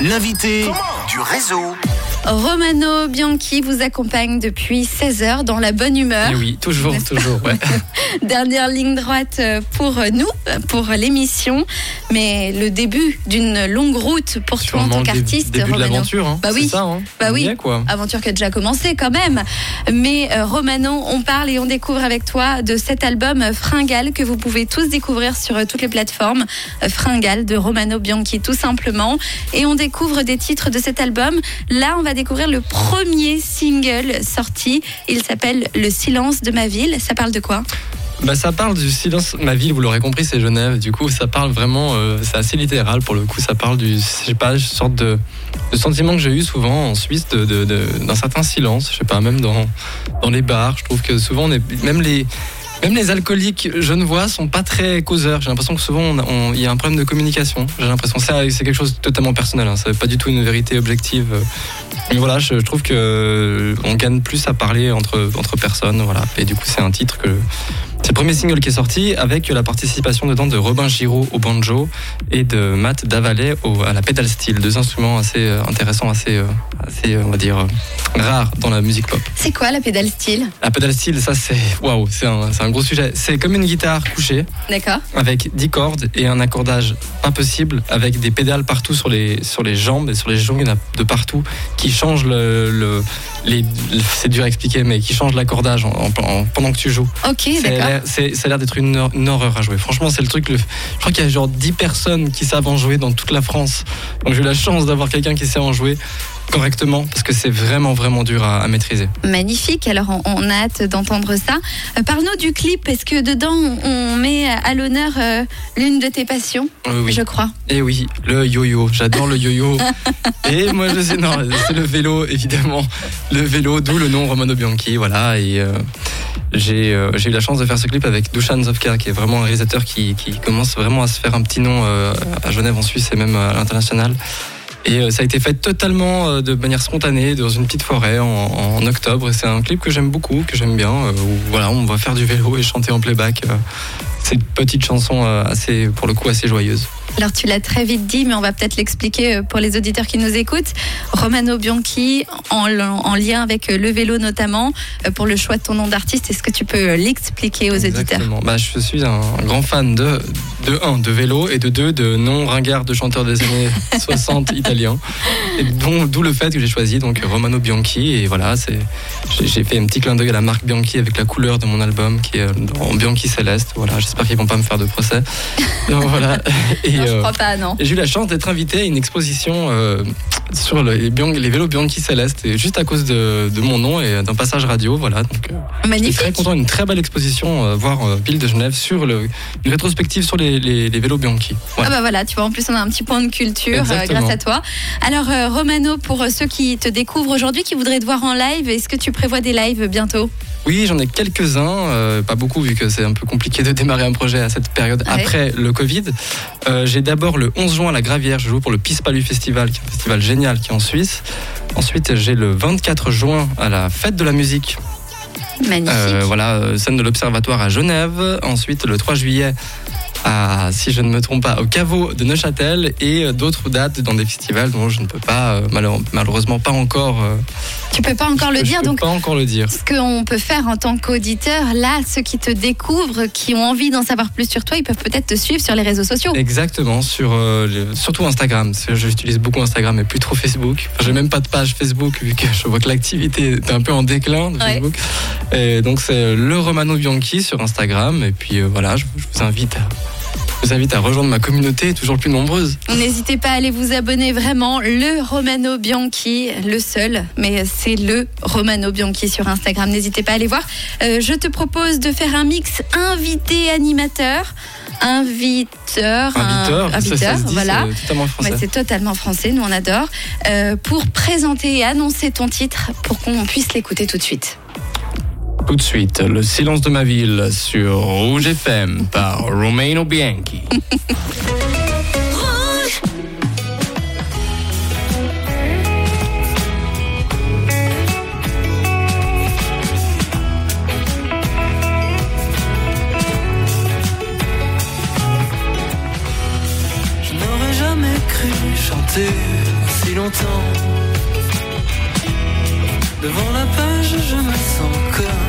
L'invité du réseau. Romano Bianchi vous accompagne depuis 16 heures dans la bonne humeur. Et Eh oui, toujours, toujours. Ouais. Dernière ligne droite euh, pour nous, pour l'émission, mais le début d'une longue route pour toi en tant qu'artiste, début de Romano. l'aventure. Hein. Bah C'est oui. ça, hein. Bah oui. quoi. Aventure qui a déjà commencé quand même. Mais euh, Romano, on parle et on découvre avec toi de cet album Fringale que vous pouvez tous découvrir sur toutes les plateformes. Fringale de Romano Bianchi tout simplement. Et on découvre des titres de cet album. Là, on va découvrir le premier single sorti. Il s'appelle Le silence de ma ville. Ça parle de quoi? Bah, ça parle du silence. Ma ville, vous l'aurez compris, c'est Genève. Du coup, ça parle vraiment. euh, c'est assez littéral pour le coup. Ça parle du. Je sais pas, une sorte de, de sentiment que j'ai eu souvent en Suisse de- de- de- d'un certain silence. Je sais pas, même dans, dans les bars. Je trouve que souvent, on est, même les. Même les alcooliques genevois sont pas très causeurs. J'ai l'impression que souvent il y a un problème de communication. J'ai l'impression c'est c'est quelque chose de totalement personnel. Hein. C'est pas du tout une vérité objective. Mais voilà, je, je trouve que euh, on gagne plus à parler entre entre personnes. Voilà. Et du coup, c'est un titre que c'est le premier single qui est sorti avec la participation dedans de Robin Giraud au banjo et de Matt Davalet au, à la pédale steel. Deux instruments assez euh, intéressants, assez, euh, assez euh, on va dire, rares dans la musique pop. C'est quoi la pédale style? La pédale steel, ça c'est waouh, c'est un, un gros sujet. C'est comme une guitare couchée D'accord avec 10 cordes et un accordage impossible avec des pédales partout sur les, sur les jambes et sur les genoux, il y en a de partout qui changent le, le- les, c'est dur à expliquer, mais qui changent l'accordage en- en- en- pendant que tu joues. Ok, d'accord. Ça a l'air d'être une horreur à jouer. Franchement, c'est le truc. Le, je crois qu'il y a genre 10 personnes qui savent en jouer dans toute la France. Donc j'ai eu la chance d'avoir quelqu'un qui sait en jouer correctement parce que c'est vraiment, vraiment dur à, à maîtriser. Magnifique, alors on, on a hâte d'entendre ça. Euh, Parle-nous du clip, est-ce que dedans on met à l'honneur euh, l'une de tes passions, oui. je crois Et oui, le yo-yo. J'adore le yo-yo. et moi, je sais, non, c'est le vélo, évidemment. Le vélo, d'où le nom Romano Bianchi. Voilà. Et euh, j'ai eu la chance de faire ce clip avec Dusan Zovka, qui est vraiment un réalisateur qui, qui commence vraiment à se faire un petit nom à Genève, en Suisse et même à l'international. Et euh, ça a été fait totalement euh, de manière spontanée dans une petite forêt en, en octobre. C'est un clip que j'aime beaucoup, que j'aime bien. euh, où voilà, on va faire du vélo et chanter en playback. c'est une petite chanson assez, pour le coup, assez joyeuse. Alors tu l'as très vite dit, mais on va peut-être l'expliquer pour les auditeurs qui nous écoutent. Romano Bianchi, en, en lien avec le vélo notamment, pour le choix de ton nom d'artiste, est-ce que tu peux l'expliquer aux auditeurs? Exactement. Bah, je suis un grand fan de, de un, de vélo et de deux, de non ringard de chanteurs des années 60 italiens. Et dont- D'où le fait que j'ai choisi donc Romano Bianchi. Et voilà, c'est, j'ai, fait un petit clin d'œil à la marque Bianchi avec la couleur de mon album qui est euh, en Bianchi Céleste. Voilà, j'espère qu'ils vont pas me faire de procès. Donc, voilà. Et, Non, je euh, crois pas, non. j'ai eu la chance d'être invité à une exposition euh, sur le- les, vélos Bianchi Céleste, et juste à cause de, de mon nom et d'un passage radio. Voilà, donc euh, Magnifique. très content, une très belle exposition, euh, voir euh, Ville de Genève sur le, une rétrospective sur les, les, les vélos Bianchi. Voilà. Ah bah voilà, tu vois, en plus on a un petit point de culture euh, Exactement. grâce à toi. Alors euh, Romano, pour euh, ceux qui te découvrent aujourd'hui, qui voudraient te voir en live, est-ce que tu prévois des lives bientôt? Oui, j'en ai quelques-uns, euh, pas beaucoup vu que c'est un peu compliqué de démarrer un projet à cette période Ouais. après le Covid. Euh, j'ai d'abord le 11 juin à la Gravière, je joue pour le Pispalu Festival, qui est un festival génial qui est en Suisse. Ensuite, j'ai le 24 juin à la Fête de la musique, Magnifique. euh, voilà, scène de l'Observatoire à Genève. Ensuite, le 3 juillet à, si je ne me trompe pas, au caveau de Neuchâtel et euh, d'autres dates dans des festivals dont je ne peux pas, euh, malheure- malheureusement pas encore. euh, tu peux pas encore le dire, donc pas encore le dire. ce qu'on peut faire en tant qu'auditeur, là, ceux qui te découvrent, qui ont envie d'en savoir plus sur toi, ils peuvent peut-être te suivre sur les réseaux sociaux. Exactement, sur, euh, surtout Instagram. J'utilise beaucoup Instagram et plus trop Facebook. Enfin, J'ai même pas de page Facebook vu que je vois que l'activité est un peu en déclin de Ouais. Facebook. Et donc c'est le Romano Bianchi sur Instagram. Et puis euh, voilà, je, je vous invite à, je vous invite à rejoindre ma communauté toujours plus nombreuse. N'hésitez pas à aller vous abonner vraiment. Le Romano Bianchi, le seul, mais c'est le Romano Bianchi sur Instagram. N'hésitez pas à aller voir. Euh, je te propose de faire un mix invité animateur. Inviteur, un- Inviteur, ça, ça dit, voilà. c'est totalement français. C'est totalement français, nous on adore. Euh, pour présenter et annoncer ton titre pour qu'on puisse l'écouter tout de suite. Tout de suite, le silence de ma ville sur Rouge FM par Romano Bianchi. Je n'aurais jamais cru chanté si longtemps. Devant la page, je me sens comme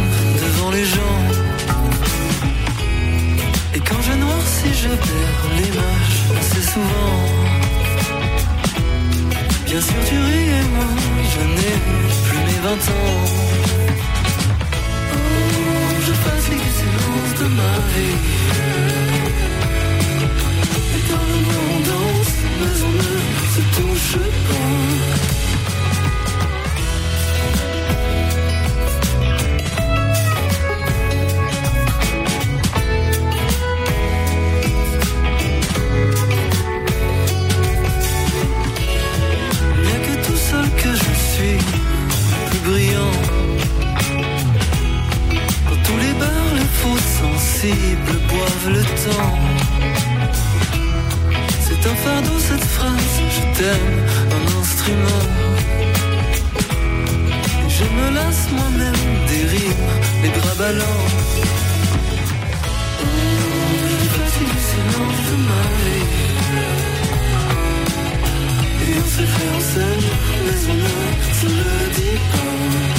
devant les gens. Et quand je noircis, je perds l'image assez souvent. Bien sûr, tu ris et moi, je n'ai plus mes 20 ans. Oh, je fatigue le silence de ma vie. Sensibles boivent le temps. C'est un fardeau cette phrase, je t'aime, un instrument. Et je me lasse moi-même des rimes, les bras ballants. Et on s'est fait en scène, mais on ne se le